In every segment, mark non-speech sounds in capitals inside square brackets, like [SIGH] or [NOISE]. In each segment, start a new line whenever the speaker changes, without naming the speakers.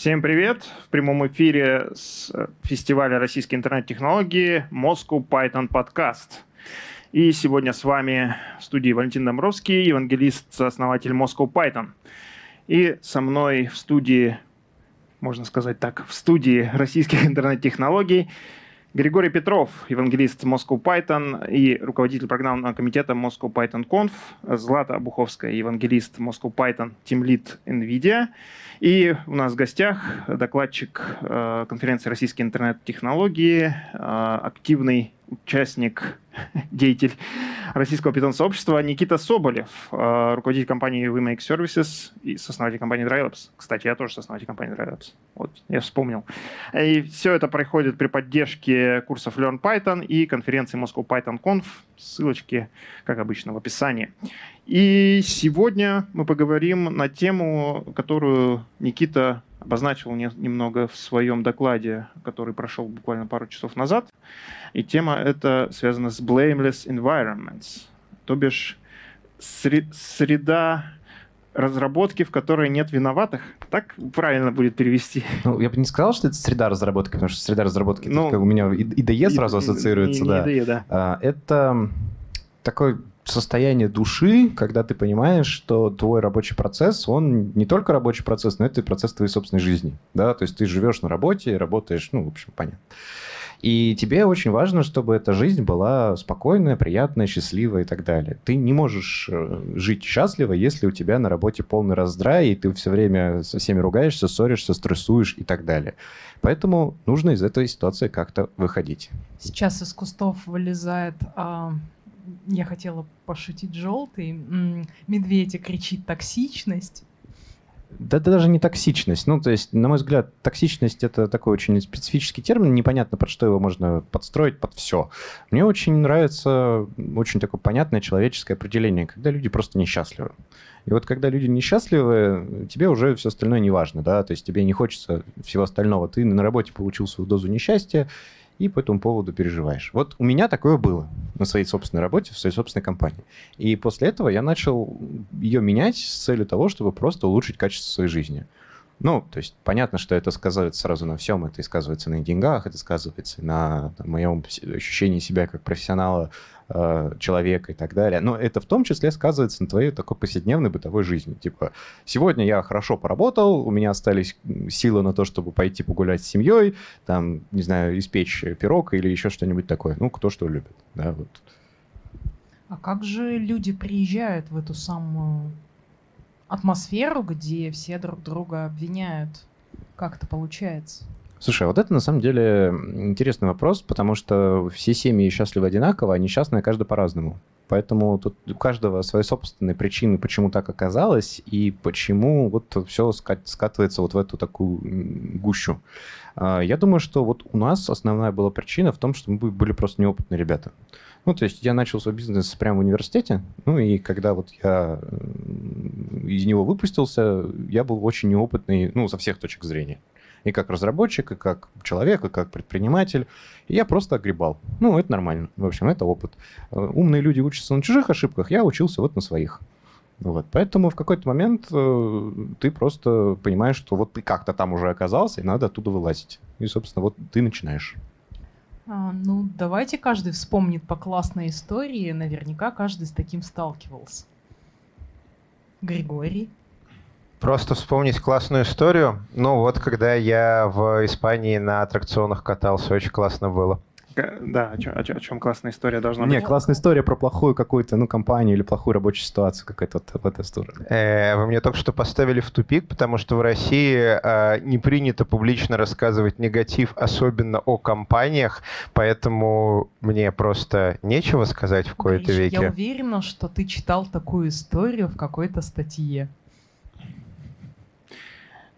Всем привет! В прямом эфире с э, фестиваля российской интернет-технологии Moscow Python Podcast. И сегодня с вами в студии Валентин Домровский, евангелист, основатель Moscow Python. И со мной в студии, можно сказать так, в студии российских интернет-технологий Григорий Петров, евангелист Moscow Python и руководитель программного комитета Moscow Python Conf, Злата Обуховская, евангелист Moscow Python, Lead NVIDIA – и у нас в гостях докладчик э, конференции «Российские интернет-технологии», э, активный участник, [LAUGHS] деятель российского питон-сообщества Никита Соболев, э, руководитель компании WeMake Services и сооснователь компании DryLabs. Кстати, я тоже сооснователь компании DryLabs. Вот, я вспомнил. И все это происходит при поддержке курсов Learn Python и конференции Moscow Python Conf. Ссылочки, как обычно, в описании. И сегодня мы поговорим на тему, которую Никита обозначил не, немного в своем докладе, который прошел буквально пару часов назад. И тема эта связана с blameless environments, то бишь среда разработки, в которой нет виноватых. Так правильно будет перевести.
Ну, я бы не сказал, что это среда разработки, потому что среда разработки ну, у меня IDE сразу и, ассоциируется.
И,
да.
IDE, да.
А, это такой состояние души, когда ты понимаешь, что твой рабочий процесс, он не только рабочий процесс, но это и процесс твоей собственной жизни. Да? То есть ты живешь на работе, работаешь, ну, в общем, понятно. И тебе очень важно, чтобы эта жизнь была спокойная, приятная, счастливая и так далее. Ты не можешь э, жить счастливо, если у тебя на работе полный раздрай, и ты все время со всеми ругаешься, ссоришься, стрессуешь и так далее. Поэтому нужно из этой ситуации как-то выходить.
Сейчас из кустов вылезает а, я хотела пошутить желтый. Медведя кричит токсичность.
Да, да даже не токсичность. Ну, то есть, на мой взгляд, токсичность это такой очень специфический термин, непонятно, под что его можно подстроить, под все. Мне очень нравится очень такое понятное человеческое определение, когда люди просто несчастливы. И вот когда люди несчастливы, тебе уже все остальное не важно, да, то есть тебе не хочется всего остального. Ты на работе получил свою дозу несчастья, и по этому поводу переживаешь. Вот у меня такое было на своей собственной работе, в своей собственной компании. И после этого я начал ее менять с целью того, чтобы просто улучшить качество своей жизни. Ну, то есть понятно, что это сказывается сразу на всем. Это и сказывается на деньгах, это сказывается на, на моем ощущении себя как профессионала, э, человека и так далее. Но это в том числе сказывается на твоей такой повседневной бытовой жизни. Типа, сегодня я хорошо поработал, у меня остались силы на то, чтобы пойти погулять с семьей, там, не знаю, испечь пирог или еще что-нибудь такое. Ну, кто что любит, да, вот.
А как же люди приезжают в эту самую атмосферу, где все друг друга обвиняют. Как это получается?
Слушай, вот это на самом деле интересный вопрос, потому что все семьи счастливы одинаково, а несчастные каждый по-разному. Поэтому тут у каждого свои собственные причины, почему так оказалось, и почему вот все скатывается вот в эту такую гущу. А, я думаю, что вот у нас основная была причина в том, что мы были просто неопытные ребята. Ну, то есть я начал свой бизнес прямо в университете, ну и когда вот я из него выпустился, я был очень неопытный, ну, со всех точек зрения. И как разработчик, и как человек, и как предприниматель. И я просто огребал. Ну, это нормально. В общем, это опыт. Умные люди учатся на чужих ошибках, я учился вот на своих. Вот. Поэтому в какой-то момент э, ты просто понимаешь, что вот ты как-то там уже оказался, и надо оттуда вылазить. И, собственно, вот ты начинаешь.
А, ну, давайте каждый вспомнит по классной истории. Наверняка каждый с таким сталкивался. Григорий.
Просто вспомнить классную историю. Ну вот, когда я в Испании на аттракционах катался, очень классно было.
Да, о чем, о, чем, о чем классная история должна
быть? Не, классная история про плохую какую-то, ну, компанию или плохую рабочую ситуацию какая-то вот в этой стороне.
Э, вы мне только что поставили в тупик, потому что в России э, не принято публично рассказывать негатив, особенно о компаниях, поэтому мне просто нечего сказать в кои-то веке.
Я уверена, что ты читал такую историю в какой-то статье.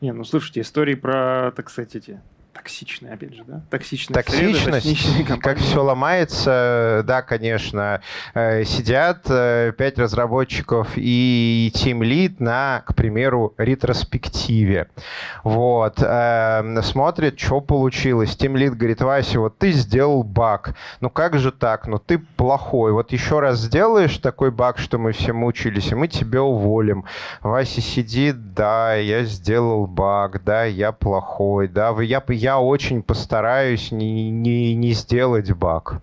Не, ну слушайте, истории про, так сказать, эти токсичная, опять же, да? Токсичная
Токсичность, среда, как все ломается, да, конечно. Э, сидят э, пять разработчиков и Team Lead на, к примеру, ретроспективе. Вот. Эм, смотрит, что получилось. Team Lead говорит, Вася, вот ты сделал баг. Ну как же так? Ну ты плохой. Вот еще раз сделаешь такой баг, что мы все мучились, и мы тебя уволим. Вася сидит, да, я сделал баг, да, я плохой, да, я, я я очень постараюсь не, не, не сделать баг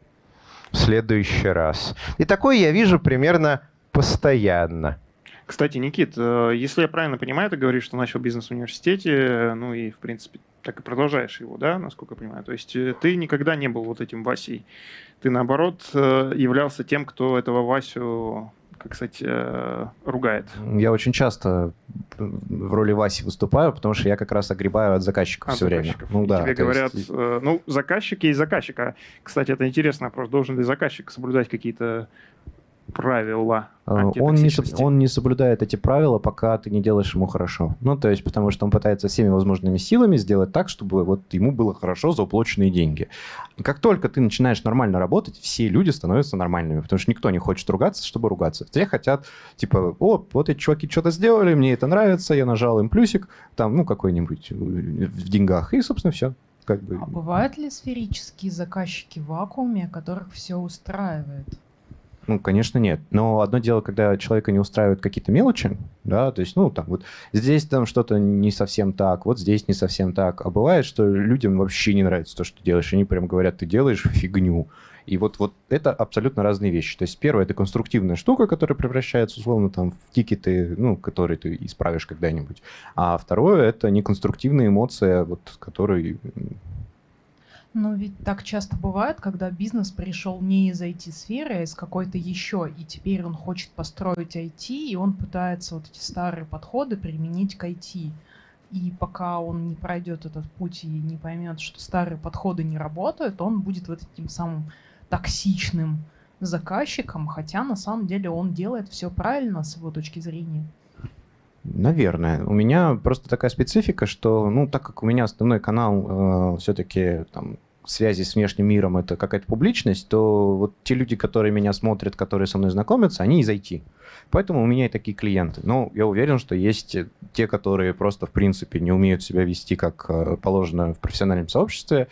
в следующий раз. И такое я вижу примерно постоянно.
Кстати, Никит, э, если я правильно понимаю, ты говоришь, что начал бизнес в университете, ну и, в принципе, так и продолжаешь его, да, насколько я понимаю. То есть э, ты никогда не был вот этим Васей. Ты, наоборот, э, являлся тем, кто этого Васю как сказать, э, ругает.
Я очень часто в роли Васи выступаю, потому что я как раз огребаю от заказчиков от все
заказчиков.
время.
Ну, да, Тебе говорят, есть... э, ну, заказчик есть заказчик. А, кстати, это интересный вопрос. Должен ли заказчик соблюдать какие-то правила
а, он не, он не соблюдает эти правила, пока ты не делаешь ему хорошо. Ну, то есть, потому что он пытается всеми возможными силами сделать так, чтобы вот ему было хорошо за уплоченные деньги. Как только ты начинаешь нормально работать, все люди становятся нормальными, потому что никто не хочет ругаться, чтобы ругаться. Все хотят, типа, о, вот эти чуваки что-то сделали, мне это нравится, я нажал им плюсик, там, ну, какой-нибудь в деньгах, и, собственно, все. Как бы...
А бывают ли сферические заказчики в вакууме, которых все устраивает?
Ну, конечно, нет. Но одно дело, когда человека не устраивают какие-то мелочи, да, то есть, ну, там вот здесь там что-то не совсем так, вот здесь не совсем так. А бывает, что людям вообще не нравится то, что ты делаешь. Они прям говорят, ты делаешь фигню. И вот, вот это абсолютно разные вещи. То есть первое — это конструктивная штука, которая превращается, условно, там, в тикеты, ну, которые ты исправишь когда-нибудь. А второе — это неконструктивная эмоция, вот, которая
но ведь так часто бывает, когда бизнес пришел не из IT-сферы, а из какой-то еще, и теперь он хочет построить IT, и он пытается вот эти старые подходы применить к IT. И пока он не пройдет этот путь и не поймет, что старые подходы не работают, он будет вот этим самым токсичным заказчиком, хотя на самом деле он делает все правильно с его точки зрения.
Наверное. У меня просто такая специфика, что, ну, так как у меня основной канал э, все-таки там связи с внешним миром это какая-то публичность, то вот те люди, которые меня смотрят, которые со мной знакомятся, они из IT. Поэтому у меня и такие клиенты. Но я уверен, что есть те, которые просто, в принципе, не умеют себя вести как э, положено в профессиональном сообществе,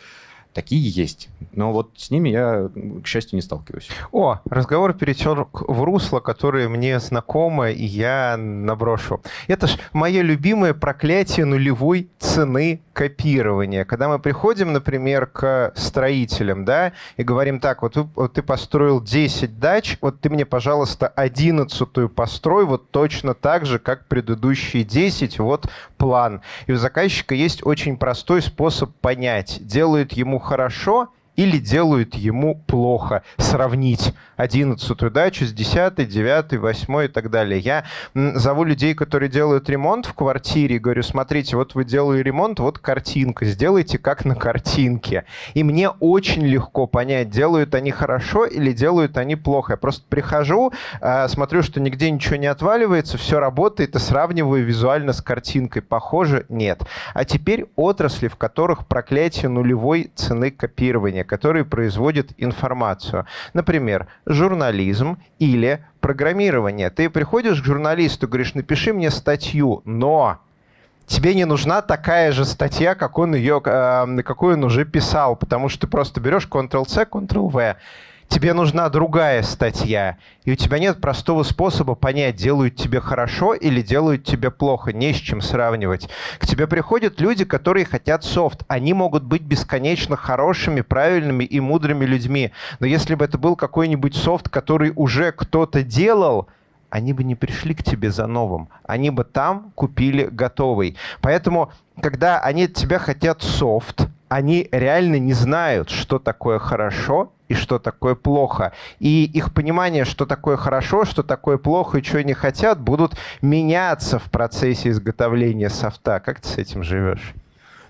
Такие есть. Но вот с ними я, к счастью, не сталкиваюсь.
О, разговор перетек в русло, которое мне знакомо, и я наброшу. Это ж мое любимое проклятие нулевой цены копирования. Когда мы приходим, например, к строителям, да, и говорим так, вот, вот ты построил 10 дач, вот ты мне, пожалуйста, 11 построй вот точно так же, как предыдущие 10, вот план. И у заказчика есть очень простой способ понять, делают ему хорошо или делают ему плохо. Сравнить одиннадцатую дачу с десятой, девятой, восьмой и так далее. Я зову людей, которые делают ремонт в квартире, говорю, смотрите, вот вы делаете ремонт, вот картинка, сделайте как на картинке. И мне очень легко понять, делают они хорошо или делают они плохо. Я просто прихожу, а, смотрю, что нигде ничего не отваливается, все работает, и сравниваю визуально с картинкой. Похоже, нет. А теперь отрасли, в которых проклятие нулевой цены копирования которые производят информацию. Например, журнализм или программирование. Ты приходишь к журналисту, говоришь, напиши мне статью, но тебе не нужна такая же статья, как он ее, э, какую он уже писал, потому что ты просто берешь Ctrl-C, Ctrl-V тебе нужна другая статья, и у тебя нет простого способа понять, делают тебе хорошо или делают тебе плохо, не с чем сравнивать. К тебе приходят люди, которые хотят софт. Они могут быть бесконечно хорошими, правильными и мудрыми людьми, но если бы это был какой-нибудь софт, который уже кто-то делал, они бы не пришли к тебе за новым. Они бы там купили готовый. Поэтому, когда они от тебя хотят софт, они реально не знают, что такое хорошо и что такое плохо. И их понимание, что такое хорошо, что такое плохо и что они хотят, будут меняться в процессе изготовления софта. Как ты с этим живешь?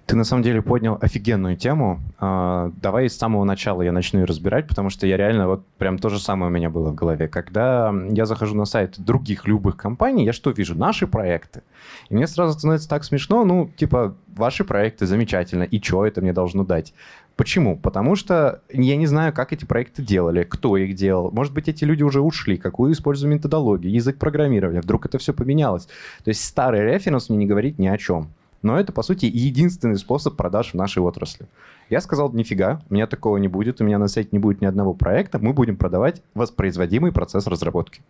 Ты на самом деле поднял офигенную тему. А, давай с самого начала я начну ее разбирать, потому что я реально вот прям то же самое у меня было в голове. Когда я захожу на сайт других любых компаний, я что вижу? Наши проекты. И мне сразу становится так смешно, ну, типа, ваши проекты замечательно, и что это мне должно дать? Почему? Потому что я не знаю, как эти проекты делали, кто их делал. Может быть, эти люди уже ушли, какую используют методологию, язык программирования. Вдруг это все поменялось. То есть старый референс мне не говорит ни о чем. Но это, по сути, единственный способ продаж в нашей отрасли. Я сказал, нифига, у меня такого не будет, у меня на сайте не будет ни одного проекта, мы будем продавать воспроизводимый процесс разработки.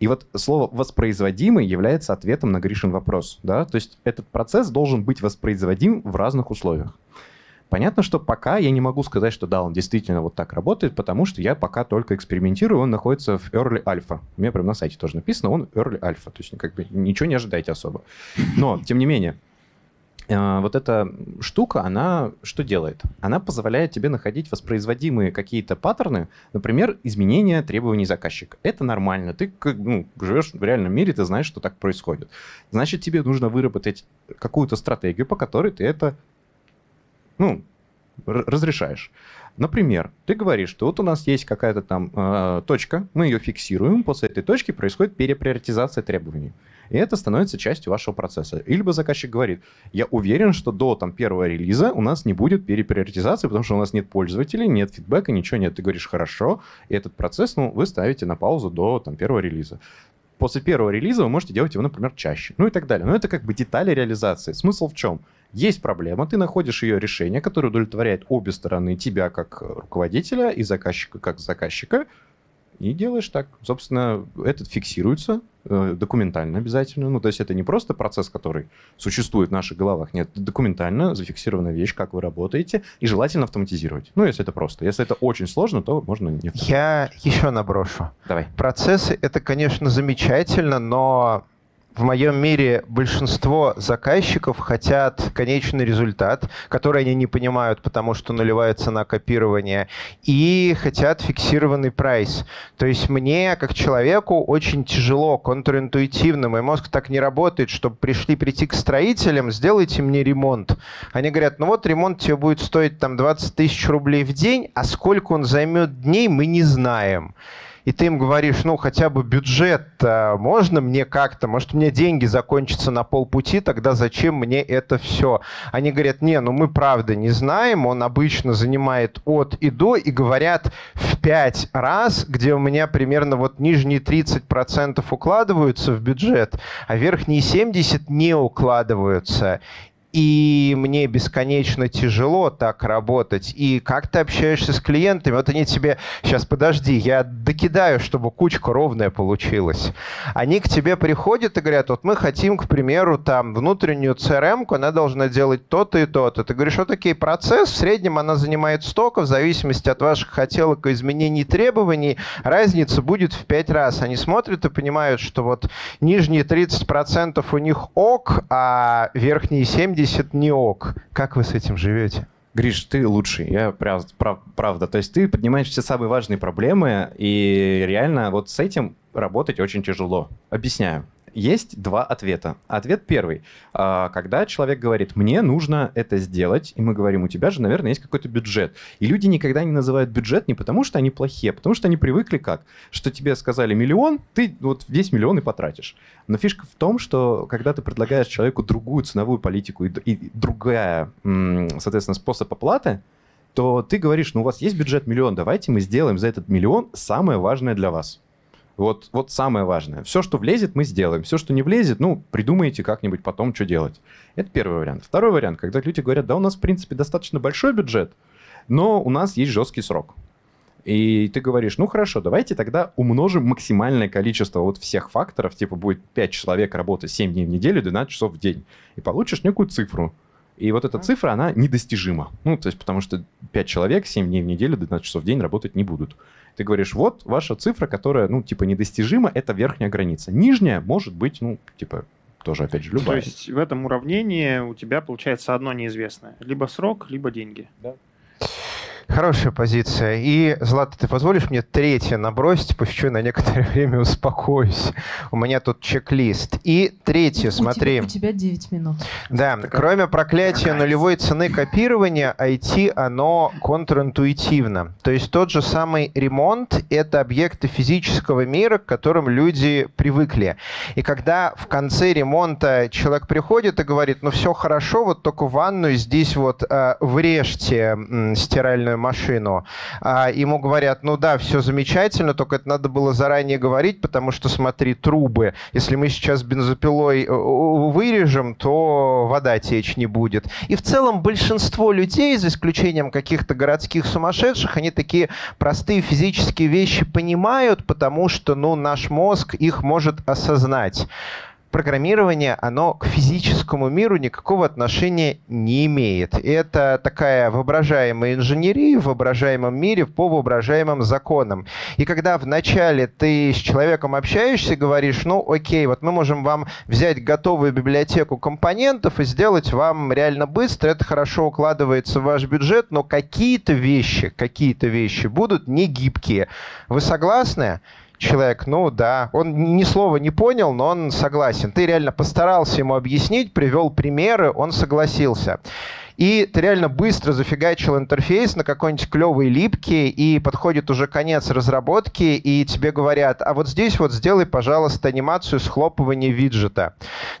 И вот слово «воспроизводимый» является ответом на Гришин вопрос. Да? То есть этот процесс должен быть воспроизводим в разных условиях. Понятно, что пока я не могу сказать, что да, он действительно вот так работает, потому что я пока только экспериментирую, он находится в Early Alpha. У меня прямо на сайте тоже написано, он Early Alpha, то есть как бы ничего не ожидайте особо. Но, тем не менее, вот эта штука, она что делает? Она позволяет тебе находить воспроизводимые какие-то паттерны, например, изменения требований заказчика. Это нормально. Ты ну, живешь в реальном мире, ты знаешь, что так происходит. Значит, тебе нужно выработать какую-то стратегию, по которой ты это ну, разрешаешь. Например, ты говоришь, что вот у нас есть какая-то там э, точка, мы ее фиксируем, после этой точки происходит переприоритизация требований. И это становится частью вашего процесса. Или бы заказчик говорит, я уверен, что до там, первого релиза у нас не будет переприоритизации, потому что у нас нет пользователей, нет фидбэка, ничего нет. Ты говоришь, хорошо, и этот процесс ну, вы ставите на паузу до там, первого релиза после первого релиза вы можете делать его, например, чаще. Ну и так далее. Но это как бы детали реализации. Смысл в чем? Есть проблема, ты находишь ее решение, которое удовлетворяет обе стороны, тебя как руководителя и заказчика как заказчика, и делаешь так. Собственно, этот фиксируется документально обязательно. Ну, то есть это не просто процесс, который существует в наших головах. Нет, документально зафиксированная вещь, как вы работаете, и желательно автоматизировать. Ну, если это просто. Если это очень сложно, то можно не
Я [LAUGHS] еще наброшу.
Давай.
Процессы — это, конечно, замечательно, но в моем мире большинство заказчиков хотят конечный результат, который они не понимают, потому что нулевая цена копирования, и хотят фиксированный прайс. То есть мне, как человеку, очень тяжело, контринтуитивно, мой мозг так не работает, чтобы пришли прийти к строителям, сделайте мне ремонт. Они говорят, ну вот ремонт тебе будет стоить там 20 тысяч рублей в день, а сколько он займет дней, мы не знаем и ты им говоришь, ну, хотя бы бюджет можно мне как-то, может, мне деньги закончатся на полпути, тогда зачем мне это все? Они говорят, не, ну мы правда не знаем, он обычно занимает от и до, и говорят в пять раз, где у меня примерно вот нижние 30% укладываются в бюджет, а верхние 70% не укладываются и мне бесконечно тяжело так работать. И как ты общаешься с клиентами? Вот они тебе, сейчас подожди, я докидаю, чтобы кучка ровная получилась. Они к тебе приходят и говорят, вот мы хотим, к примеру, там внутреннюю CRM, она должна делать то-то и то-то. Ты говоришь, вот окей, процесс, в среднем она занимает столько, в зависимости от ваших хотелок и изменений требований, разница будет в 5 раз. Они смотрят и понимают, что вот нижние 30% у них ок, а верхние 70 70 не ок. Как вы с этим живете?
Гриш, ты лучший, я прав, прав, правда. То есть ты поднимаешь все самые важные проблемы, и реально вот с этим работать очень тяжело. Объясняю. Есть два ответа. Ответ первый. А, когда человек говорит, мне нужно это сделать, и мы говорим, у тебя же, наверное, есть какой-то бюджет. И люди никогда не называют бюджет не потому, что они плохие, а потому что они привыкли как? Что тебе сказали миллион, ты вот весь миллион и потратишь. Но фишка в том, что когда ты предлагаешь человеку другую ценовую политику и, и другая, соответственно, способ оплаты, то ты говоришь, ну у вас есть бюджет миллион, давайте мы сделаем за этот миллион самое важное для вас. Вот, вот самое важное. Все, что влезет, мы сделаем. Все, что не влезет, ну, придумайте как-нибудь потом, что делать. Это первый вариант. Второй вариант, когда люди говорят, да, у нас, в принципе, достаточно большой бюджет, но у нас есть жесткий срок. И ты говоришь, ну хорошо, давайте тогда умножим максимальное количество вот всех факторов, типа будет 5 человек работать 7 дней в неделю, 12 часов в день, и получишь некую цифру. И вот эта цифра, она недостижима. Ну, то есть потому что 5 человек 7 дней в неделю, 12 часов в день работать не будут. Ты говоришь, вот ваша цифра, которая, ну, типа, недостижима, это верхняя граница. Нижняя может быть, ну, типа, тоже, опять же, любая.
То есть в этом уравнении у тебя получается одно неизвестное. Либо срок, либо деньги.
Да.
Хорошая позиция. И, Злата, ты позволишь мне третье набросить, пусть еще на некоторое [LAUGHS] время успокоюсь. У меня тут чек-лист. И третье, смотри.
У тебя, у тебя 9 минут.
Да, Такая... кроме проклятия нулевой цены копирования, IT, оно контринтуитивно. То есть тот же самый ремонт — это объекты физического мира, к которым люди привыкли. И когда в конце ремонта человек приходит и говорит, ну все хорошо, вот только ванную здесь вот э, врежьте стиральную машину. А ему говорят, ну да, все замечательно, только это надо было заранее говорить, потому что, смотри, трубы. Если мы сейчас бензопилой э, вырежем, то вода течь не будет. И в целом большинство людей, за исключением каких-то городских сумасшедших, они такие простые физические вещи понимают, потому что, ну, наш мозг их может осознать программирование, оно к физическому миру никакого отношения не имеет. Это такая воображаемая инженерия в воображаемом мире по воображаемым законам. И когда вначале ты с человеком общаешься, говоришь, ну окей, вот мы можем вам взять готовую библиотеку компонентов и сделать вам реально быстро, это хорошо укладывается в ваш бюджет, но какие-то вещи, какие-то вещи будут не гибкие. Вы согласны? Человек, ну да, он ни слова не понял, но он согласен. Ты реально постарался ему объяснить, привел примеры, он согласился и ты реально быстро зафигачил интерфейс на какой-нибудь клевый липкий, и подходит уже конец разработки, и тебе говорят, а вот здесь вот сделай, пожалуйста, анимацию схлопывания виджета.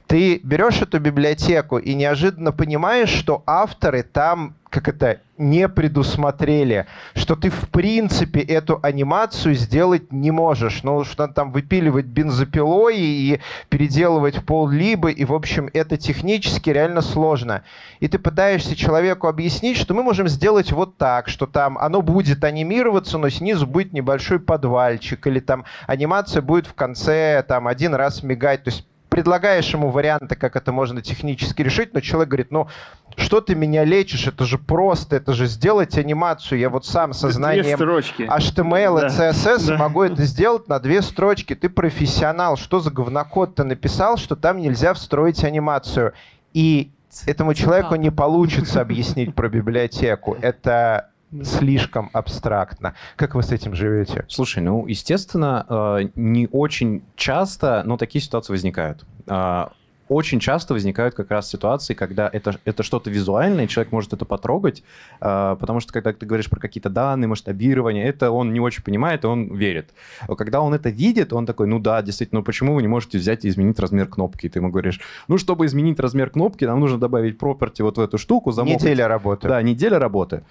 Ты берешь эту библиотеку и неожиданно понимаешь, что авторы там как это, не предусмотрели, что ты в принципе эту анимацию сделать не можешь. Ну, что там выпиливать бензопилой и переделывать пол либо, и, в общем, это технически реально сложно. И ты пытаешься человеку объяснить, что мы можем сделать вот так, что там оно будет анимироваться, но снизу будет небольшой подвальчик, или там анимация будет в конце там один раз мигать. То есть предлагаешь ему варианты, как это можно технически решить, но человек говорит, ну, что ты меня лечишь, это же просто, это же сделать анимацию, я вот сам со знанием HTML и CSS да. могу это сделать на две строчки, ты профессионал, что за говнокод ты написал, что там нельзя встроить анимацию. И этому человеку не получится объяснить про библиотеку. Это слишком абстрактно. Как вы с этим живете?
Слушай, ну, естественно, э, не очень часто, но такие ситуации возникают. Э, очень часто возникают как раз ситуации, когда это, это что-то визуальное, человек может это потрогать, э, потому что когда ты говоришь про какие-то данные, масштабирование, это он не очень понимает, и он верит. Когда он это видит, он такой, ну да, действительно, ну почему вы не можете взять и изменить размер кнопки? И ты ему говоришь, ну чтобы изменить размер кнопки, нам нужно добавить property вот в эту штуку.
Замок. Неделя работы.
Да, неделя работы.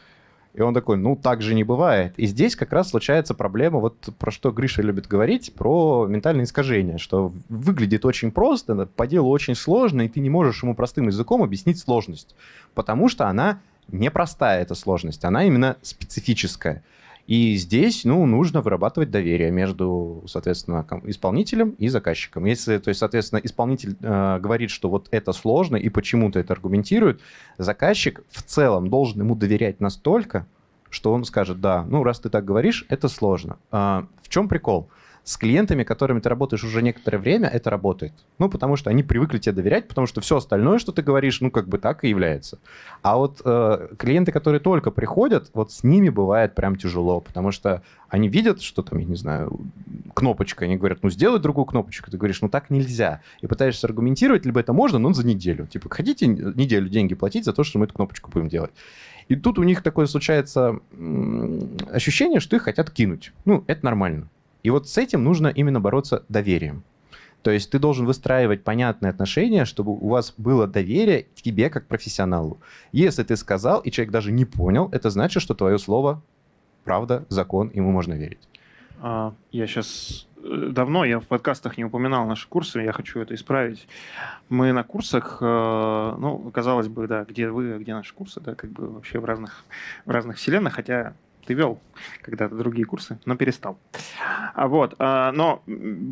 И он такой, ну, так же не бывает. И здесь как раз случается проблема, вот про что Гриша любит говорить, про ментальное искажение, что выглядит очень просто, по делу очень сложно, и ты не можешь ему простым языком объяснить сложность, потому что она непростая, эта сложность, она именно специфическая. И здесь, ну, нужно вырабатывать доверие между, соответственно, исполнителем и заказчиком. Если, то есть, соответственно, исполнитель э, говорит, что вот это сложно и почему-то это аргументирует, заказчик в целом должен ему доверять настолько, что он скажет, да, ну, раз ты так говоришь, это сложно. А, в чем прикол? С клиентами, которыми ты работаешь уже некоторое время, это работает. Ну, потому что они привыкли тебе доверять, потому что все остальное, что ты говоришь, ну, как бы так и является. А вот э, клиенты, которые только приходят, вот с ними бывает прям тяжело, потому что они видят, что там, я не знаю, кнопочка, они говорят, ну, сделай другую кнопочку. Ты говоришь, ну, так нельзя. И пытаешься аргументировать, либо это можно, но за неделю. Типа, хотите неделю деньги платить за то, что мы эту кнопочку будем делать. И тут у них такое случается ощущение, что их хотят кинуть. Ну, это нормально. И вот с этим нужно именно бороться доверием. То есть ты должен выстраивать понятные отношения, чтобы у вас было доверие к тебе как профессионалу. Если ты сказал, и человек даже не понял, это значит, что твое слово правда, закон, ему можно верить.
А, я сейчас э, давно, я в подкастах не упоминал наши курсы, я хочу это исправить. Мы на курсах, э, ну, казалось бы, да, где вы, где наши курсы, да, как бы вообще в разных, в разных вселенных, хотя ты вел когда-то другие курсы, но перестал. А вот, а, но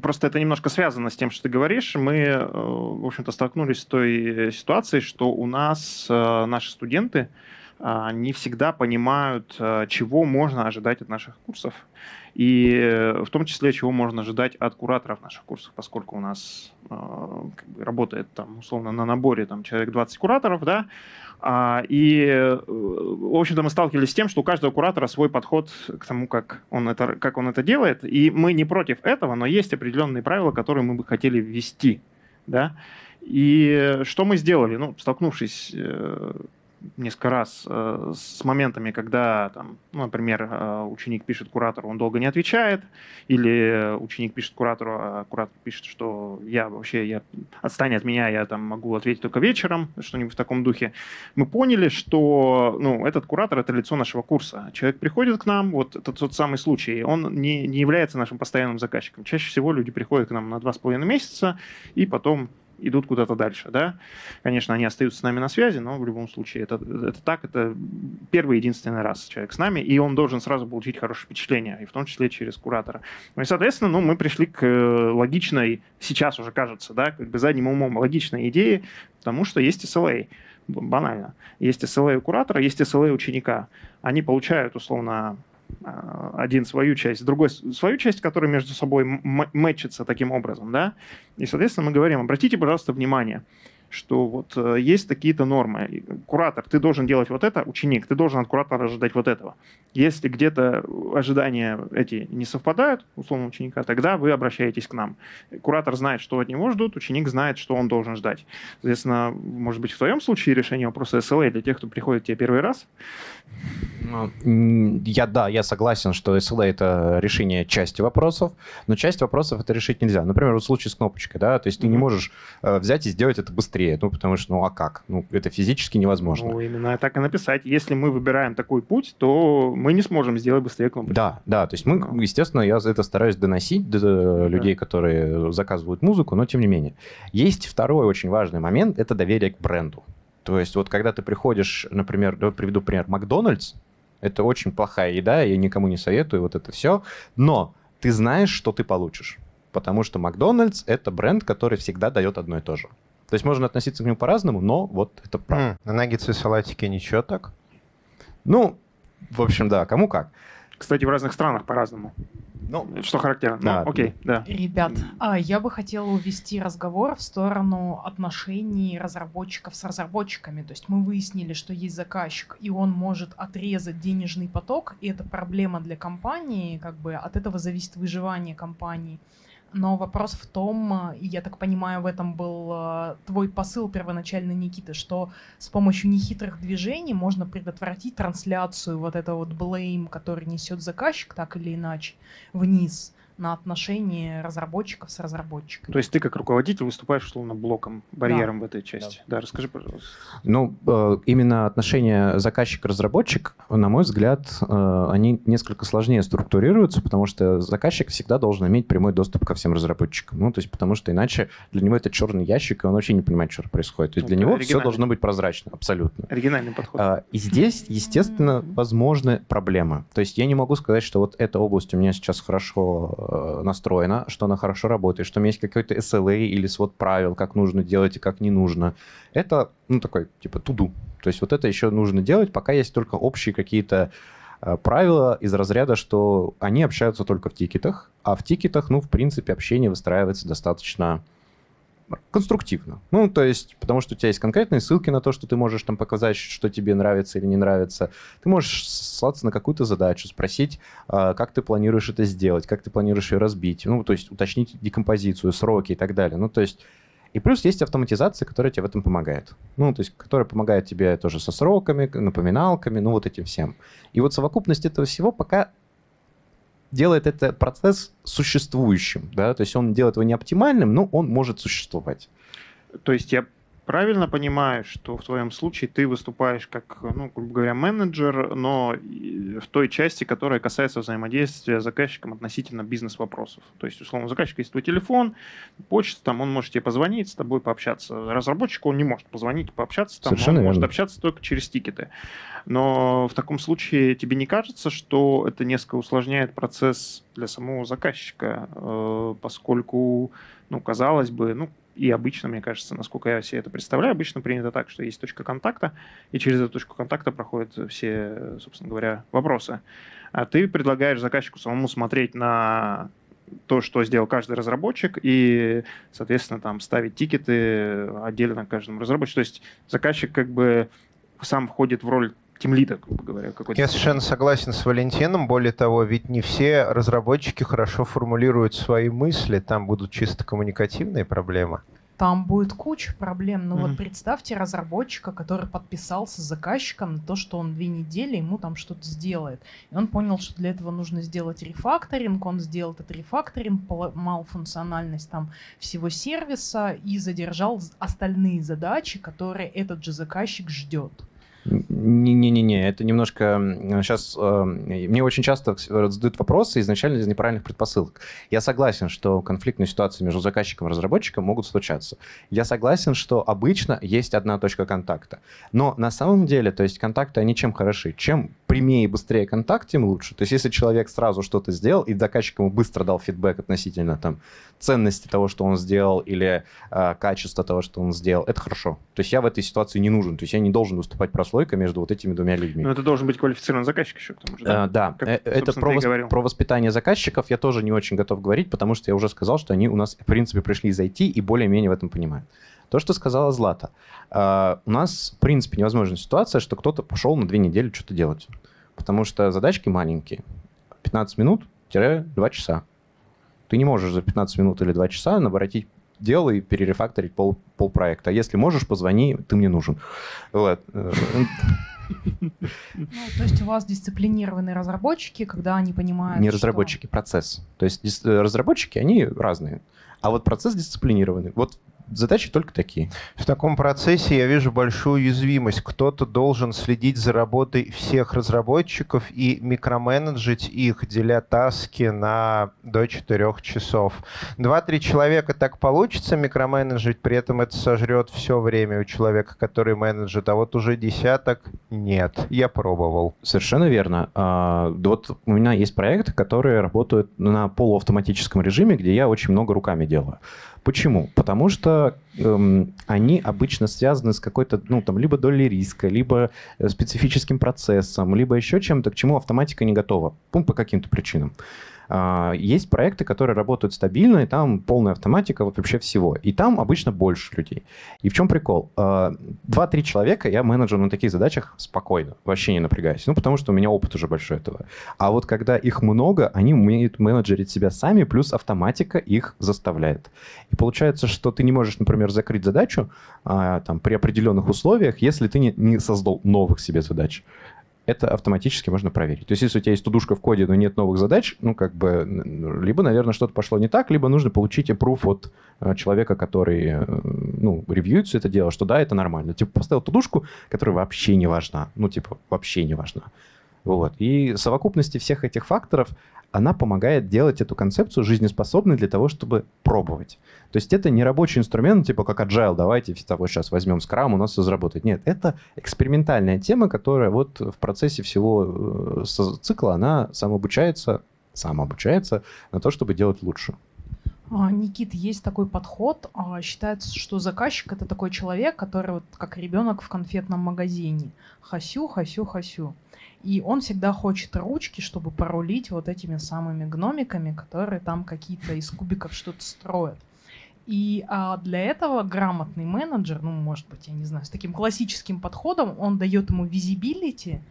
просто это немножко связано с тем, что ты говоришь. Мы, э, в общем-то, столкнулись с той ситуацией, что у нас э, наши студенты а, не всегда понимают, чего можно ожидать от наших курсов. И э, в том числе, чего можно ожидать от кураторов наших курсов, поскольку у нас как бы, работает там условно на наборе там, человек 20 кураторов, да, и, э, в общем-то, мы сталкивались с тем, что у каждого куратора свой подход к тому, как он это, как он это делает, и мы не против этого, но есть определенные правила, которые мы бы хотели ввести, да, и что мы сделали? Ну, столкнувшись э, несколько раз э, с моментами, когда, там, ну, например, э, ученик пишет куратору, он долго не отвечает, или ученик пишет куратору, а куратор пишет, что я вообще, я, отстань от меня, я там могу ответить только вечером, что-нибудь в таком духе. Мы поняли, что ну, этот куратор — это лицо нашего курса. Человек приходит к нам, вот это тот самый случай, он не, не является нашим постоянным заказчиком. Чаще всего люди приходят к нам на два с половиной месяца, и потом идут куда-то дальше, да. Конечно, они остаются с нами на связи, но в любом случае это, это так, это первый единственный раз человек с нами, и он должен сразу получить хорошее впечатление, и в том числе через куратора. Ну и, соответственно, ну, мы пришли к э, логичной, сейчас уже кажется, да, как бы задним умом логичной идее, потому что есть SLA, банально. Есть SLA у куратора, есть SLA ученика. Они получают, условно, один свою часть, другой свою часть, которая между собой мэтчится таким образом, да, и, соответственно, мы говорим, обратите, пожалуйста, внимание, что вот э, есть такие-то нормы. Куратор, ты должен делать вот это, ученик, ты должен от куратора ожидать вот этого. Если где-то ожидания эти не совпадают, условно ученика, тогда вы обращаетесь к нам. Куратор знает, что от него ждут, ученик знает, что он должен ждать. Соответственно, может быть, в твоем случае решение вопроса SLA для тех, кто приходит к тебе первый раз?
Ну, я, да, я согласен, что SLA — это решение части вопросов, но часть вопросов это решить нельзя. Например, в случае с кнопочкой, да, то есть ты не можешь э, взять и сделать это быстрее, ну, потому что, ну, а как? Ну, это физически невозможно.
Ну, именно так и написать. Если мы выбираем такой путь, то мы не сможем сделать быстрее кнопку.
Да, да, то есть мы, ну. естественно, я это стараюсь доносить до да. людей, которые заказывают музыку, но тем не менее. Есть второй очень важный момент — это доверие к бренду. То есть вот когда ты приходишь, например, вот приведу пример, Макдональдс, это очень плохая еда, я никому не советую вот это все, но ты знаешь, что ты получишь. Потому что Макдональдс — это бренд, который всегда дает одно и то же. То есть можно относиться к нему по-разному, но вот это правда. Mm,
на наггетсы и салатики ничего так?
Ну, в общем, да, кому как.
Кстати, в разных странах по-разному. Ну, что характерно. Да. Ну, окей, да.
Ребят, а, я бы хотела увести разговор в сторону отношений разработчиков с разработчиками. То есть мы выяснили, что есть заказчик, и он может отрезать денежный поток, и это проблема для компании, как бы от этого зависит выживание компании. Но вопрос в том, и я так понимаю, в этом был э, твой посыл первоначально, Никита, что с помощью нехитрых движений можно предотвратить трансляцию вот этого вот blame, который несет заказчик так или иначе, вниз на отношения разработчиков с разработчиками.
То есть ты как руководитель выступаешь условно блоком, барьером да. в этой части. Да. да, расскажи, пожалуйста.
Ну, э, именно отношения заказчик-разработчик, на мой взгляд, э, они несколько сложнее структурируются, потому что заказчик всегда должен иметь прямой доступ ко всем разработчикам. Ну, то есть потому что иначе для него это черный ящик, и он вообще не понимает, что происходит. То есть для него все должно быть прозрачно, абсолютно.
Оригинальный подход. А,
и здесь, естественно, возможны проблемы. То есть я не могу сказать, что вот эта область у меня сейчас хорошо настроена, что она хорошо работает, что у меня есть какой-то SLA или свод правил, как нужно делать и как не нужно. Это, ну, такой, типа, туду. То есть вот это еще нужно делать, пока есть только общие какие-то э, правила из разряда, что они общаются только в тикетах, а в тикетах, ну, в принципе, общение выстраивается достаточно конструктивно. Ну, то есть, потому что у тебя есть конкретные ссылки на то, что ты можешь там показать, что тебе нравится или не нравится. Ты можешь ссылаться на какую-то задачу, спросить, а, как ты планируешь это сделать, как ты планируешь ее разбить, ну, то есть уточнить декомпозицию, сроки и так далее. Ну, то есть и плюс есть автоматизация, которая тебе в этом помогает. Ну, то есть, которая помогает тебе тоже со сроками, напоминалками, ну, вот этим всем. И вот совокупность этого всего пока делает этот процесс существующим, да, то есть он делает его не оптимальным, но он может существовать.
То есть я правильно понимаю, что в твоем случае ты выступаешь как, ну, грубо говоря, менеджер, но в той части, которая касается взаимодействия с заказчиком относительно бизнес-вопросов. То есть, условно, заказчик есть твой телефон, почта, там он может тебе позвонить, с тобой пообщаться. Разработчику он не может позвонить, пообщаться, там Совершенно он верно. может общаться только через тикеты. Но в таком случае тебе не кажется, что это несколько усложняет процесс для самого заказчика, э, поскольку, ну, казалось бы, ну, И обычно, мне кажется, насколько я себе это представляю, обычно принято так, что есть точка контакта, и через эту точку контакта проходят все, собственно говоря, вопросы. А ты предлагаешь заказчику самому смотреть на то, что сделал каждый разработчик, и, соответственно, там ставить тикеты отдельно каждому разработчику. То есть заказчик как бы сам входит в роль тимлида, грубо говоря.
Какой-то. Я совершенно согласен с Валентином. Более того, ведь не все разработчики хорошо формулируют свои мысли. Там будут чисто коммуникативные проблемы.
Там будет куча проблем. Ну mm-hmm. вот представьте разработчика, который подписался с заказчиком на то, что он две недели ему там что-то сделает. И он понял, что для этого нужно сделать рефакторинг. Он сделал этот рефакторинг, поломал функциональность там всего сервиса и задержал остальные задачи, которые этот же заказчик ждет.
Не-не-не, это немножко... Сейчас э, мне очень часто задают вопросы изначально из неправильных предпосылок. Я согласен, что конфликтные ситуации между заказчиком и разработчиком могут случаться. Я согласен, что обычно есть одна точка контакта. Но на самом деле, то есть контакты, они чем хороши? Чем прямее и быстрее контакт, тем лучше. То есть если человек сразу что-то сделал, и заказчик ему быстро дал фидбэк относительно там, ценности того, что он сделал, или э, качества того, что он сделал, это хорошо. То есть я в этой ситуации не нужен. То есть я не должен выступать прослойкой между вот этими двумя людьми.
Но это должен быть квалифицированный заказчик еще, к тому
же, да? А, да, как, это про, вос- про воспитание заказчиков я тоже не очень готов говорить, потому что я уже сказал, что они у нас, в принципе, пришли из IT и более-менее в этом понимают. То, что сказала Злата. Uh, у нас, в принципе, невозможная ситуация, что кто-то пошел на две недели что-то делать. Потому что задачки маленькие. 15 минут-2 часа. Ты не можешь за 15 минут или 2 часа наворотить дело и перерефакторить пол, пол проекта. А если можешь, позвони, ты мне нужен. Вот.
Ну, то есть у вас дисциплинированные разработчики, когда они понимают...
Не разработчики, что... процесс. То есть разработчики, они разные. А вот процесс дисциплинированный. Вот задачи только такие.
В таком процессе я вижу большую уязвимость. Кто-то должен следить за работой всех разработчиков и микроменеджить их, деля таски на до 4 часов. Два-три человека так получится микроменеджить, при этом это сожрет все время у человека, который менеджит, а вот уже десяток нет. Я пробовал.
Совершенно верно. А, вот у меня есть проекты, которые работают на полуавтоматическом режиме, где я очень много руками делаю. Почему? Потому что эм, они обычно связаны с какой-то, ну, там, либо долей риска, либо э, специфическим процессом, либо еще чем-то, к чему автоматика не готова. Ну, по каким-то причинам. А, есть проекты, которые работают стабильно, и там полная автоматика вообще всего. И там обычно больше людей. И в чем прикол? А, два-три человека я менеджер на таких задачах спокойно, вообще не напрягаюсь. Ну, потому что у меня опыт уже большой этого. А вот когда их много, они умеют менеджерить себя сами, плюс автоматика их заставляет. И получается, что ты не можешь, например, закрыть задачу а, там, при определенных условиях, если ты не создал новых себе задач это автоматически можно проверить. То есть, если у тебя есть тудушка в коде, но нет новых задач, ну, как бы, либо, наверное, что-то пошло не так, либо нужно получить approve от э, человека, который, э, ну, ревьюет все это дело, что да, это нормально. Типа, поставил тудушку, которая вообще не важна. Ну, типа, вообще не важна. Вот. И совокупности всех этих факторов она помогает делать эту концепцию жизнеспособной для того, чтобы пробовать. То есть это не рабочий инструмент, типа как agile, давайте того сейчас возьмем скрам, у нас все заработает. Нет, это экспериментальная тема, которая вот в процессе всего э, цикла, она самообучается, самообучается на то, чтобы делать лучше.
А, Никит, есть такой подход. А, считается, что заказчик это такой человек, который вот как ребенок в конфетном магазине. Хасю, хасю, хасю. И он всегда хочет ручки, чтобы порулить вот этими самыми гномиками, которые там какие-то из кубиков что-то строят. И а, для этого грамотный менеджер, ну, может быть, я не знаю, с таким классическим подходом, он дает ему visibility,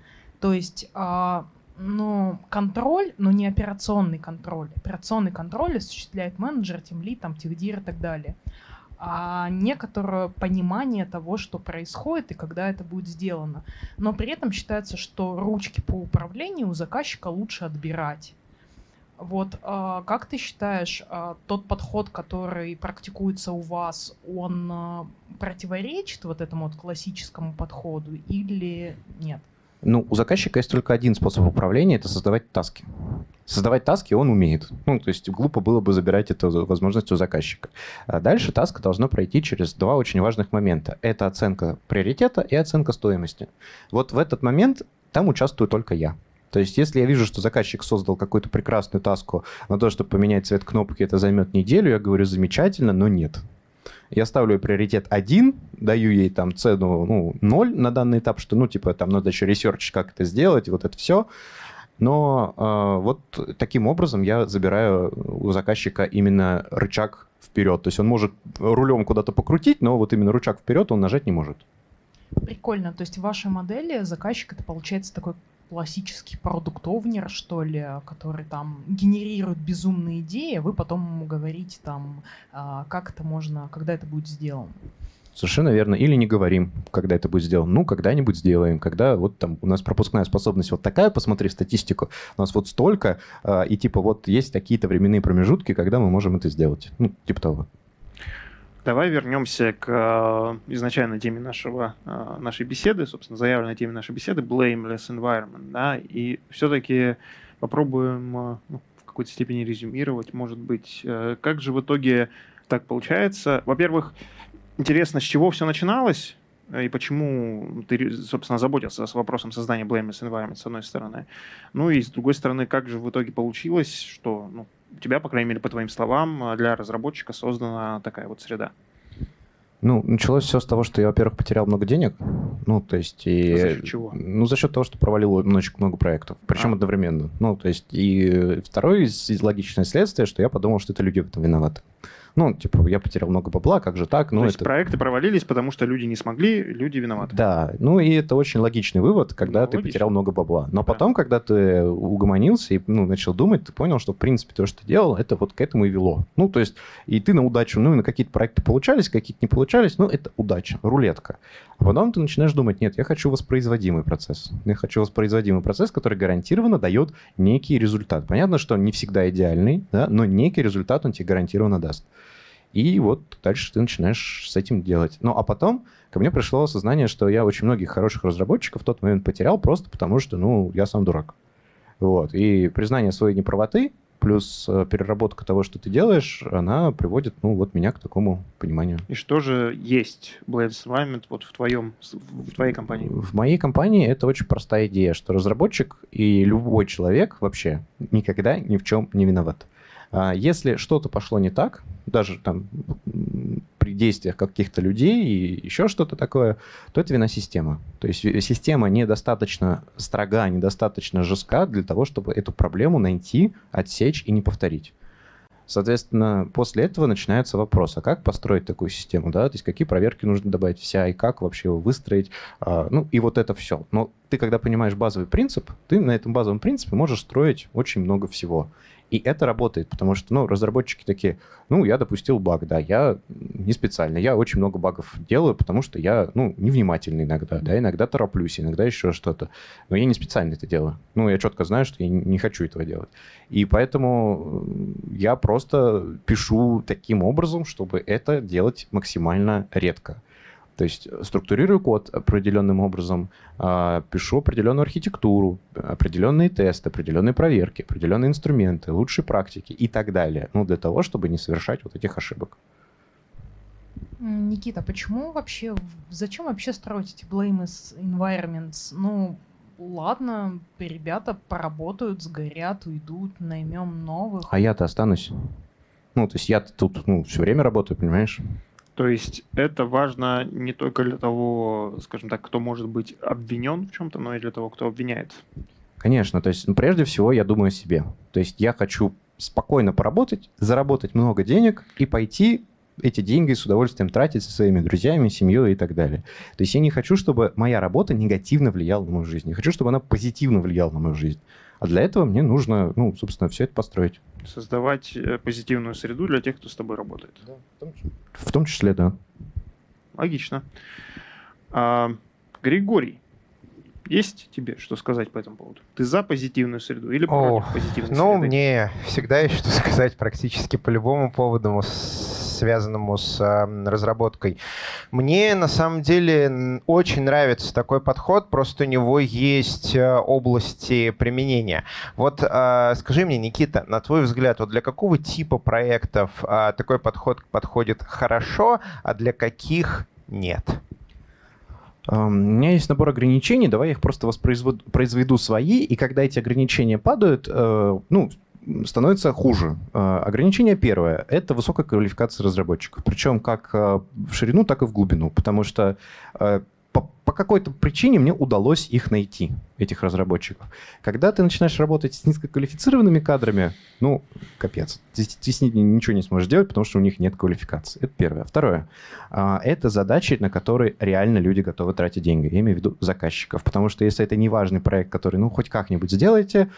то есть, а, ну, контроль, но не операционный контроль. Операционный контроль осуществляет менеджер, тимлид, там, техдир и так далее а некоторое понимание того, что происходит и когда это будет сделано. Но при этом считается, что ручки по управлению у заказчика лучше отбирать. Вот э, как ты считаешь, э, тот подход, который практикуется у вас, он э, противоречит вот этому вот классическому подходу или нет?
Ну, у заказчика есть только один способ управления – это создавать таски. Создавать таски он умеет. Ну, то есть глупо было бы забирать эту возможность у заказчика. А дальше таска должна пройти через два очень важных момента. Это оценка приоритета и оценка стоимости. Вот в этот момент там участвую только я. То есть, если я вижу, что заказчик создал какую-то прекрасную таску на то, чтобы поменять цвет кнопки, это займет неделю, я говорю, замечательно, но нет. Я ставлю приоритет 1, даю ей там цену ну, 0 на данный этап, что, ну, типа, там надо еще research, как это сделать, вот это все. Но э, вот таким образом я забираю у заказчика именно рычаг вперед. То есть он может рулем куда-то покрутить, но вот именно рычаг вперед он нажать не может.
Прикольно. То есть в вашей модели заказчик это получается такой классический продуктовнер, что ли, который там генерирует безумные идеи, вы потом ему говорите там, а, как это можно, когда это будет сделано.
Совершенно верно. Или не говорим, когда это будет сделано. Ну, когда-нибудь сделаем. Когда вот там у нас пропускная способность вот такая, посмотри статистику, у нас вот столько, а, и типа вот есть такие-то временные промежутки, когда мы можем это сделать. Ну, типа того.
Давай вернемся к э, изначальной теме нашего, э, нашей беседы, собственно, заявленной теме нашей беседы, blameless environment, да, и все-таки попробуем э, ну, в какой-то степени резюмировать, может быть, как же в итоге так получается. Во-первых, интересно, с чего все начиналось, и почему ты, собственно, заботился с вопросом создания blameless environment, с одной стороны. Ну и с другой стороны, как же в итоге получилось, что ну, у тебя, по крайней мере, по твоим словам, э, для разработчика создана такая вот среда?
Ну, началось все с того, что я, во-первых, потерял много денег. Ну, то есть... И,
за счет чего?
Ну, за счет того, что провалил очень много проектов. Причем а. одновременно. Ну, то есть... И второе из, из логичное следствие, что я подумал, что это люди в этом виноваты. Ну, типа, я потерял много бабла, как же так?
Ну, То есть это... проекты провалились, потому что люди не смогли, люди виноваты.
Да, ну и это очень логичный вывод, когда ну, ты логично. потерял много бабла. Но да. потом, когда ты угомонился и ну, начал думать, ты понял, что, в принципе, то, что ты делал, это вот к этому и вело. Ну, то есть, и ты на удачу, ну, и на какие-то проекты получались, какие-то не получались, ну, это удача, рулетка. А потом ты начинаешь думать, нет, я хочу воспроизводимый процесс. Я хочу воспроизводимый процесс, который гарантированно дает некий результат. Понятно, что он не всегда идеальный, да, но некий результат он тебе гарантированно даст. И вот дальше ты начинаешь с этим делать. Ну, а потом ко мне пришло осознание, что я очень многих хороших разработчиков в тот момент потерял просто потому, что, ну, я сам дурак. Вот. И признание своей неправоты плюс э, переработка того, что ты делаешь, она приводит, ну, вот меня к такому пониманию.
И что же есть Blades Environment вот в твоем, в твоей компании?
В моей компании это очень простая идея, что разработчик и любой человек вообще никогда ни в чем не виноват. А если что-то пошло не так, даже там при действиях каких-то людей и еще что-то такое, то это вина системы. То есть система недостаточно строга, недостаточно жестка для того, чтобы эту проблему найти, отсечь и не повторить. Соответственно, после этого начинается вопрос, а как построить такую систему, да, то есть какие проверки нужно добавить вся, и как вообще его выстроить, а, ну, и вот это все. Но ты, когда понимаешь базовый принцип, ты на этом базовом принципе можешь строить очень много всего. И это работает, потому что, ну, разработчики такие, ну, я допустил баг, да, я не специально, я очень много багов делаю, потому что я, ну, невнимательный иногда, да, иногда тороплюсь, иногда еще что-то, но я не специально это делаю. Ну, я четко знаю, что я не хочу этого делать. И поэтому я просто пишу таким образом, чтобы это делать максимально редко. То есть структурирую код определенным образом, а, пишу определенную архитектуру, определенные тесты, определенные проверки, определенные инструменты, лучшие практики и так далее. Ну, для того, чтобы не совершать вот этих ошибок.
Никита, почему вообще, зачем вообще строить эти blameless environments? Ну, ладно, ребята поработают, сгорят, уйдут, наймем новых.
А я-то останусь. Ну, то есть я тут ну, все время работаю, понимаешь?
То есть это важно не только для того, скажем так, кто может быть обвинен в чем-то, но и для того, кто обвиняет.
Конечно, то есть ну, прежде всего я думаю о себе. То есть я хочу спокойно поработать, заработать много денег и пойти эти деньги с удовольствием тратить со своими друзьями, семьей и так далее. То есть я не хочу, чтобы моя работа негативно влияла на мою жизнь. Я хочу, чтобы она позитивно влияла на мою жизнь. А для этого мне нужно, ну, собственно, все это построить.
Создавать э, позитивную среду для тех, кто с тобой работает.
Да, в, том числе. в том числе, да.
Логично. А, Григорий, есть тебе что сказать по этому поводу? Ты за позитивную среду или против О, позитивной
ну, среды? мне всегда есть что сказать практически по любому поводу, связанному с э, разработкой. Мне на самом деле очень нравится такой подход, просто у него есть э, области применения. Вот э, скажи мне, Никита, на твой взгляд, вот для какого типа проектов э, такой подход подходит хорошо, а для каких нет?
У меня есть набор ограничений, давай я их просто воспроизведу свои, и когда эти ограничения падают, ну, становится хуже. Э, ограничение первое – это высокая квалификация разработчиков. Причем как э, в ширину, так и в глубину. Потому что э, по, по какой-то причине мне удалось их найти, этих разработчиков. Когда ты начинаешь работать с низкоквалифицированными кадрами, ну, капец. Ты, ты с ними ничего не сможешь делать, потому что у них нет квалификации. Это первое. Второе. Это задачи, на которые реально люди готовы тратить деньги. Я имею в виду заказчиков. Потому что если это не важный проект, который, ну, хоть как-нибудь сделаете,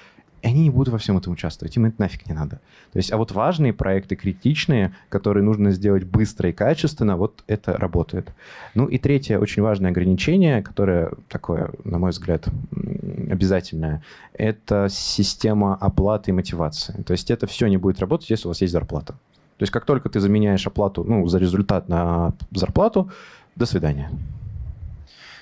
и они не будут во всем этом участвовать, им это нафиг не надо. То есть, а вот важные проекты, критичные, которые нужно сделать быстро и качественно, вот это работает. Ну и третье, очень важное ограничение, которое такое, на мой взгляд, обязательное, это система оплаты и мотивации. То есть это все не будет работать, если у вас есть зарплата. То есть как только ты заменяешь оплату ну, за результат на зарплату, до свидания.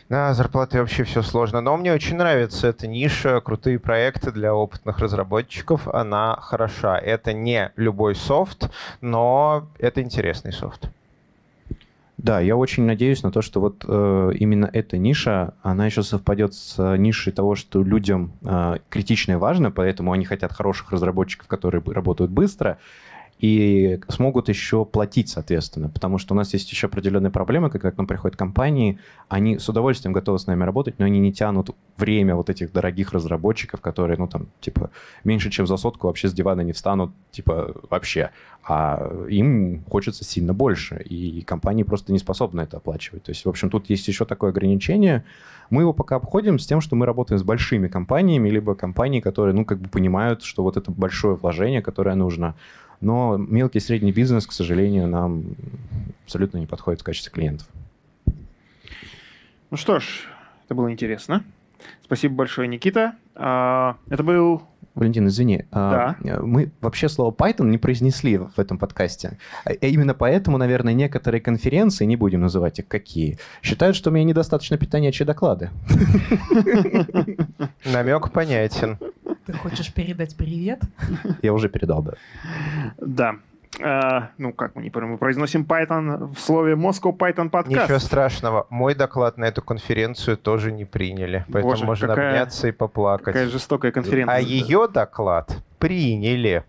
Да, зарплаты вообще все сложно. Но мне очень нравится эта ниша, крутые проекты для опытных разработчиков. Она хороша. Это не любой софт, но это интересный софт.
Да, я очень надеюсь на то, что вот э, именно эта ниша, она еще совпадет с нишей того, что людям э, критично и важно, поэтому они хотят хороших разработчиков, которые работают быстро, и смогут еще платить, соответственно, потому что у нас есть еще определенные проблемы, когда к нам приходят компании, они с удовольствием готовы с нами работать, но они не тянут время вот этих дорогих разработчиков, которые, ну, там, типа, меньше, чем за сотку вообще с дивана не встанут, типа, вообще. А им хочется сильно больше, и компании просто не способны это оплачивать. То есть, в общем, тут есть еще такое ограничение. Мы его пока обходим с тем, что мы работаем с большими компаниями, либо компании, которые, ну, как бы понимают, что вот это большое вложение, которое нужно, но мелкий и средний бизнес, к сожалению, нам абсолютно не подходит в качестве клиентов.
Ну что ж, это было интересно. Спасибо большое, Никита. А, это был...
Валентин, извини.
А,
да. Мы вообще слово Python не произнесли в этом подкасте. А именно поэтому, наверное, некоторые конференции, не будем называть их какие, считают, что у меня недостаточно питонячие доклады. [LAUGHS]
Намек понятен.
Ты хочешь передать привет?
Я уже передал, да.
Да. Uh, ну, как мы не понимаем, мы произносим Python в слове Moscow Python подкаст.
Ничего страшного. Мой доклад на эту конференцию тоже не приняли. Поэтому Боже, можно какая, обняться и поплакать.
Какая жестокая конференция.
А ее доклад приняли.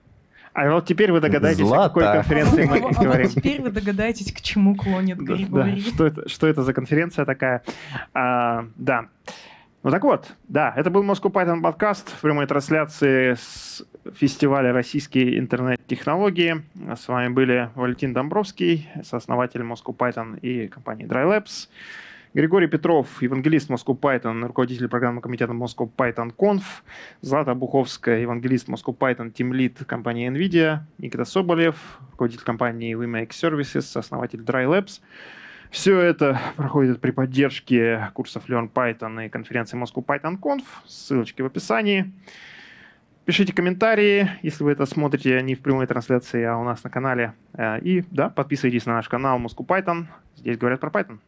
А вот теперь вы догадаетесь, Злата. о какой конференции мы [LAUGHS] а говорим.
А теперь вы догадаетесь, к чему клонит Григорий.
Да, что, это, что это за конференция такая? А, да. Ну так вот, да, это был Moscow Python подкаст в прямой трансляции с фестиваля «Российские интернет-технологии». С вами были Валентин Домбровский, сооснователь Moscow Python и компании DryLabs, Григорий Петров, евангелист Moscow Python, руководитель программы комитета Moscow Python Conf, Злата Буховская, евангелист Moscow Python, Lead компании NVIDIA, Никита Соболев, руководитель компании We Make Services, основатель DryLabs. Все это проходит при поддержке курсов Learn Python и конференции Moscow Python Conf. Ссылочки в описании. Пишите комментарии, если вы это смотрите не в прямой трансляции, а у нас на канале. Э, и да, подписывайтесь на наш канал Moscow Python. Здесь говорят про Python.